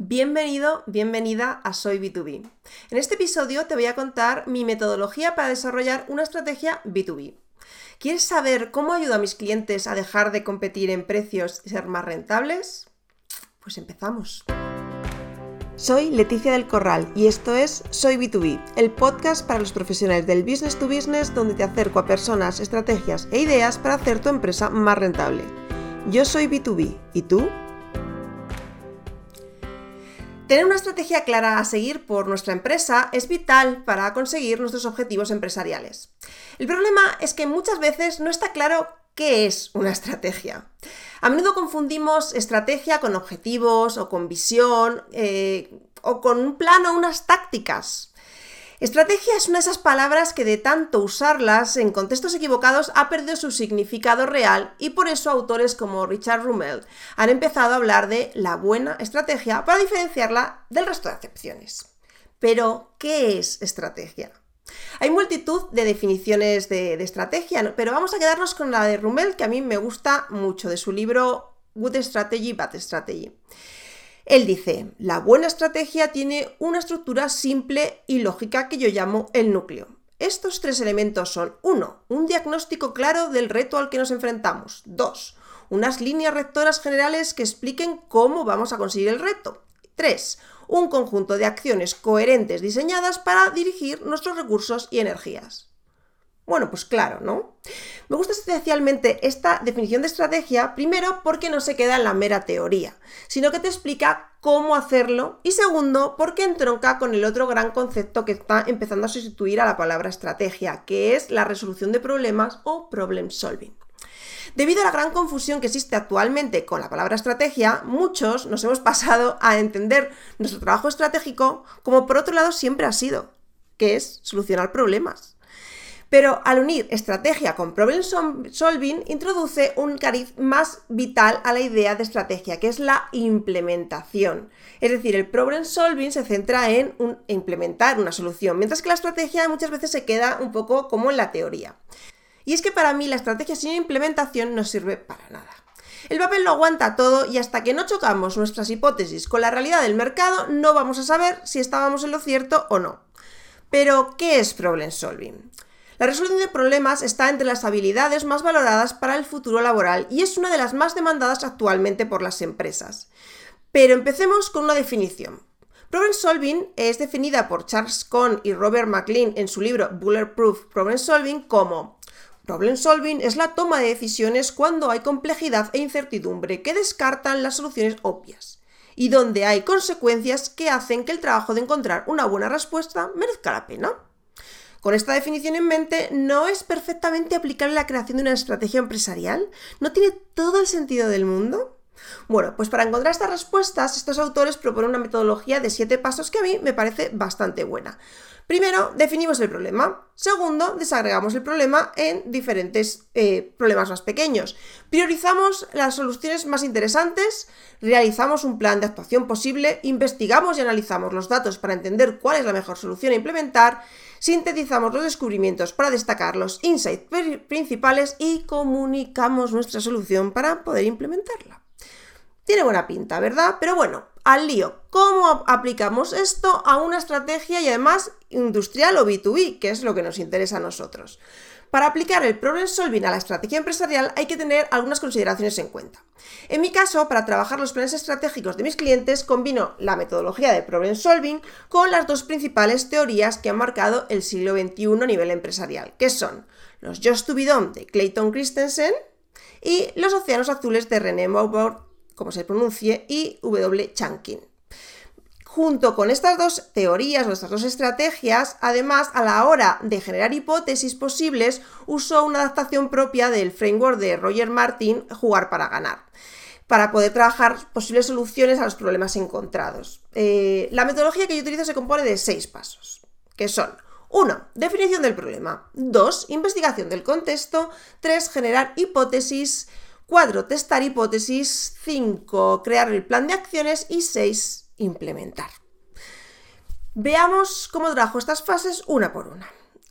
Bienvenido, bienvenida a Soy B2B. En este episodio te voy a contar mi metodología para desarrollar una estrategia B2B. ¿Quieres saber cómo ayudo a mis clientes a dejar de competir en precios y ser más rentables? Pues empezamos. Soy Leticia del Corral y esto es Soy B2B, el podcast para los profesionales del business to business donde te acerco a personas, estrategias e ideas para hacer tu empresa más rentable. Yo soy B2B, ¿y tú? Tener una estrategia clara a seguir por nuestra empresa es vital para conseguir nuestros objetivos empresariales. El problema es que muchas veces no está claro qué es una estrategia. A menudo confundimos estrategia con objetivos o con visión eh, o con un plan o unas tácticas. Estrategia es una de esas palabras que de tanto usarlas en contextos equivocados ha perdido su significado real y por eso autores como Richard Rummel han empezado a hablar de la buena estrategia para diferenciarla del resto de acepciones. Pero, ¿qué es estrategia? Hay multitud de definiciones de, estrategia, pero vamos a quedarnos con la de Rummel, que a mí me gusta mucho, de su libro Good Strategy, Bad Strategy. Él dice, la buena estrategia tiene una estructura simple y lógica que yo llamo el núcleo. Estos tres elementos son 1. Un diagnóstico claro del reto al que nos enfrentamos. 2. Unas líneas rectoras generales que expliquen cómo vamos a conseguir el reto. 3. Un conjunto de acciones coherentes diseñadas para dirigir nuestros recursos y energías. Bueno, pues claro, ¿no? Me gusta especialmente esta definición de estrategia, primero porque no se queda en la mera teoría, sino que te explica cómo hacerlo y segundo porque entronca con el otro gran concepto que está empezando a sustituir a la palabra estrategia, que es la resolución de problemas o problem solving. Debido a la gran confusión que existe actualmente con la palabra estrategia, muchos nos hemos pasado a entender nuestro trabajo estratégico como por otro lado siempre ha sido, que es solucionar problemas. Pero al unir estrategia con problem solving, introduce un cariz más vital a la idea de estrategia, que es la implementación. Es decir, el problem solving se centra en implementar una solución, mientras que la estrategia muchas veces se queda un poco como en la teoría. Y es que para mí la estrategia sin implementación no sirve para nada. El papel lo aguanta todo y hasta que no chocamos nuestras hipótesis con la realidad del mercado no vamos a saber si estábamos en lo cierto o no. Pero, ¿qué es problem solving? La resolución de problemas está entre las habilidades más valoradas para el futuro laboral y es una de las más demandadas actualmente por las empresas. Pero empecemos con una definición. Problem solving es definida por Charles Cohn y Robert McLean en su libro Bulletproof Problem Solving como Problem solving es la toma de decisiones cuando hay complejidad e incertidumbre que descartan las soluciones obvias y donde hay consecuencias que hacen que el trabajo de encontrar una buena respuesta merezca la pena. Con esta definición en mente, ¿no es perfectamente aplicable la creación de una estrategia empresarial? ¿No tiene todo el sentido del mundo? Bueno, pues para encontrar estas respuestas, estos autores proponen una metodología de siete pasos que a mí me parece bastante buena. Primero, definimos el problema. Segundo, desagregamos el problema en diferentes eh, problemas más pequeños. Priorizamos las soluciones más interesantes, realizamos un plan de actuación posible, investigamos y analizamos los datos para entender cuál es la mejor solución a implementar, sintetizamos los descubrimientos para destacar los insights principales y comunicamos nuestra solución para poder implementarla. Tiene buena pinta, ¿verdad? Pero bueno, al lío. ¿Cómo aplicamos esto a una estrategia y además industrial o B2B, que es lo que nos interesa a nosotros? Para aplicar el problem solving a la estrategia empresarial hay que tener algunas consideraciones en cuenta. En mi caso, para trabajar los planes estratégicos de mis clientes, combino la metodología de problem solving con las dos principales teorías que han marcado el siglo XXI a nivel empresarial, que son los Just to be done de Clayton Christensen y los océanos azules de René Maubourg como se pronuncie, y W. Chankin. Junto con estas dos teorías o estas dos estrategias, además, a la hora de generar hipótesis posibles, usó una adaptación propia del framework de Roger Martin, Jugar para ganar, para poder trabajar posibles soluciones a los problemas encontrados. Eh, la metodología que yo utilizo se compone de seis pasos, que son 1. Definición del problema. 2. Investigación del contexto. 3. Generar hipótesis. 4. Testar hipótesis. 5. Crear el plan de acciones. Y 6. Implementar. Veamos cómo trabajo estas fases una por una.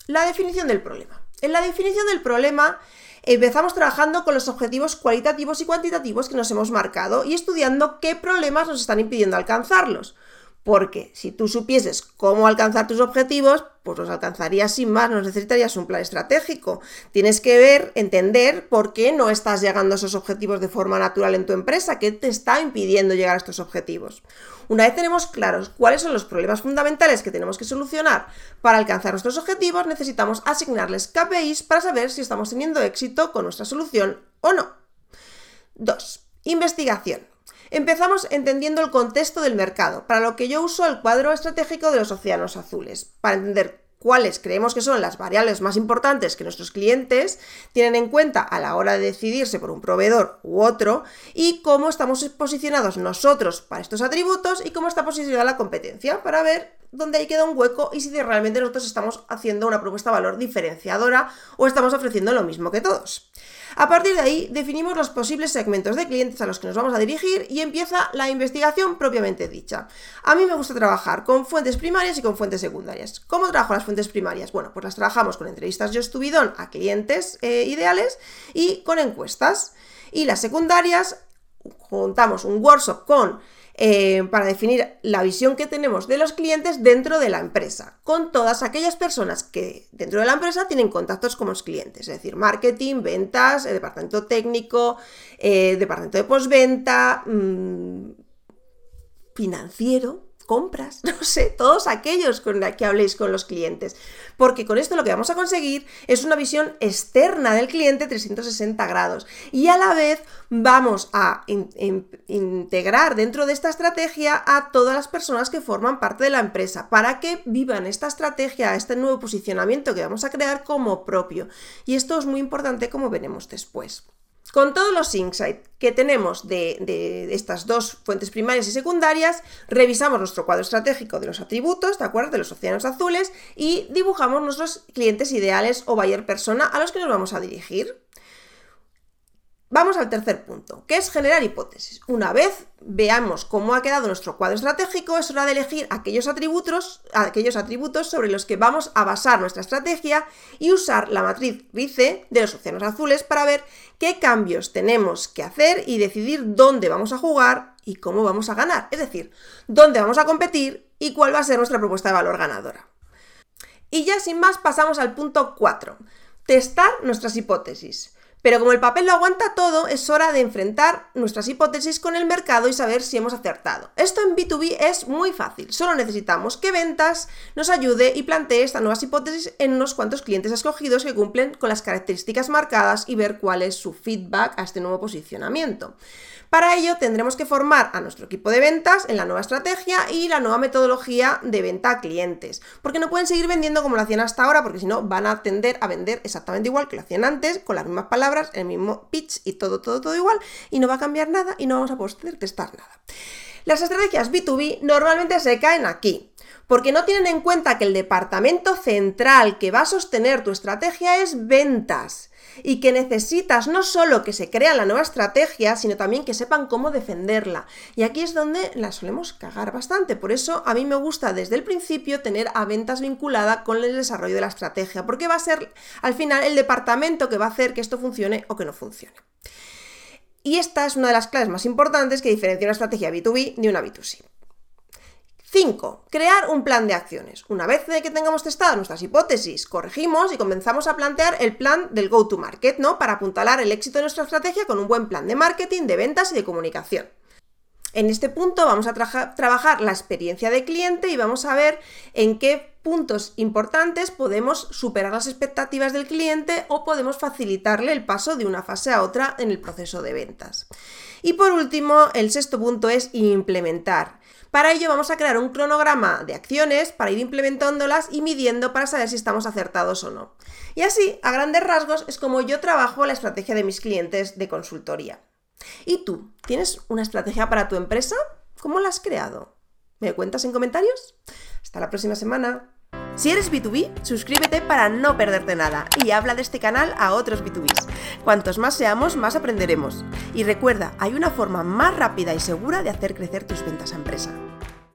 La definición del problema. En la definición del problema Empezamos trabajando con los objetivos cualitativos y cuantitativos que nos hemos marcado y estudiando qué problemas nos están impidiendo alcanzarlos. Porque si tú supieses cómo alcanzar tus objetivos, pues los alcanzarías sin más, no necesitarías un plan estratégico. Tienes que ver, entender por qué no estás llegando a esos objetivos de forma natural en tu empresa, qué te está impidiendo llegar a estos objetivos. Una vez tenemos claros cuáles son los problemas fundamentales que tenemos que solucionar para alcanzar nuestros objetivos, necesitamos asignarles KPIs para saber si estamos teniendo éxito con nuestra solución o no. 2. Investigación. Empezamos entendiendo el contexto del mercado, para lo que yo uso el cuadro estratégico de los océanos azules, para entender cuáles creemos que son las variables más importantes que nuestros clientes tienen en cuenta a la hora de decidirse por un proveedor u otro y cómo estamos posicionados nosotros para estos atributos y cómo está posicionada la competencia para ver dónde ahí queda un hueco y si realmente nosotros estamos haciendo una propuesta de valor diferenciadora o estamos ofreciendo lo mismo que todos. A partir de ahí definimos los posibles segmentos de clientes a los que nos vamos a dirigir y empieza la investigación propiamente dicha. A mí me gusta trabajar con fuentes primarias y con fuentes secundarias. ¿Cómo trabajo las fuentes primarias? Bueno, pues las trabajamos con entrevistas Yo Estubidón a clientes eh, ideales y con encuestas. Y las secundarias juntamos un workshop con eh, para definir la visión que tenemos de los clientes dentro de la empresa, con todas aquellas personas que dentro de la empresa tienen contactos con los clientes, es decir, marketing, ventas, el departamento técnico, eh, departamento de postventa, mm, financiero, compras, no sé, todos aquellos con los que habléis con los clientes. Porque con esto lo que vamos a conseguir es una visión externa del cliente 360 grados. Y a la vez vamos a integrar dentro de esta estrategia a todas las personas que forman parte de la empresa para que vivan esta estrategia, este nuevo posicionamiento que vamos a crear como propio. Y esto es muy importante como veremos después. Con todos los insights que tenemos de, estas dos fuentes primarias y secundarias, revisamos nuestro cuadro estratégico de los atributos, ¿de acuerdo? De los océanos azules y dibujamos nuestros clientes ideales o buyer persona a los que nos vamos a dirigir. Vamos al tercer punto, que es generar hipótesis. Una vez veamos cómo ha quedado nuestro cuadro estratégico, es hora de elegir aquellos atributos, aquellos atributos sobre los que vamos a basar nuestra estrategia y usar la matriz RICE de los océanos azules para ver qué cambios tenemos que hacer y decidir dónde vamos a jugar y cómo vamos a ganar. Es decir, dónde vamos a competir y cuál va a ser nuestra propuesta de valor ganadora. Y ya sin más pasamos al punto 4, testar nuestras hipótesis. Pero como el papel lo aguanta todo, es hora de enfrentar nuestras hipótesis con el mercado y saber si hemos acertado. Esto en B2B es muy fácil, solo necesitamos que ventas nos ayude y plantee estas nuevas hipótesis en unos cuantos clientes escogidos que cumplen con las características marcadas y ver cuál es su feedback a este nuevo posicionamiento. Para ello tendremos que formar a nuestro equipo de ventas en la nueva estrategia y la nueva metodología de venta a clientes, porque no pueden seguir vendiendo como lo hacían hasta ahora, porque si no van a tender a vender exactamente igual que lo hacían antes, con las mismas palabras, el mismo pitch y todo, todo, todo igual, y no va a cambiar nada y no vamos a poder testar nada. Las estrategias B2B normalmente se caen aquí, porque no tienen en cuenta que el departamento central que va a sostener tu estrategia es ventas y que necesitas no solo que se crea la nueva estrategia, sino también que sepan cómo defenderla. Y aquí es donde la solemos cagar bastante. Por eso a mí me gusta desde el principio tener a ventas vinculada con el desarrollo de la estrategia, porque va a ser al final el departamento que va a hacer que esto funcione o que no funcione. Y esta es una de las claves más importantes que diferencia una estrategia B2B de una B2C. 5. Crear un plan de acciones. Una vez que tengamos testadas nuestras hipótesis, corregimos y comenzamos a plantear el plan del go-to-market, ¿no? Para apuntalar el éxito de nuestra estrategia con un buen plan de marketing, de ventas y de comunicación. En este punto vamos a trabajar la experiencia de cliente y vamos a ver en qué puntos importantes podemos superar las expectativas del cliente o podemos facilitarle el paso de una fase a otra en el proceso de ventas. Y por último, el sexto punto es implementar. Para ello vamos a crear un cronograma de acciones para ir implementándolas y midiendo para saber si estamos acertados o no. Y así, a grandes rasgos, es como yo trabajo la estrategia de mis clientes de consultoría. ¿Y tú? ¿Tienes una estrategia para tu empresa? ¿Cómo la has creado? ¿Me cuentas en comentarios? Hasta la próxima semana. Si eres B2B, suscríbete para no perderte nada y habla de este canal a otros B2Bs. Cuantos más seamos, más aprenderemos. Y recuerda, hay una forma más rápida y segura de hacer crecer tus ventas a empresa.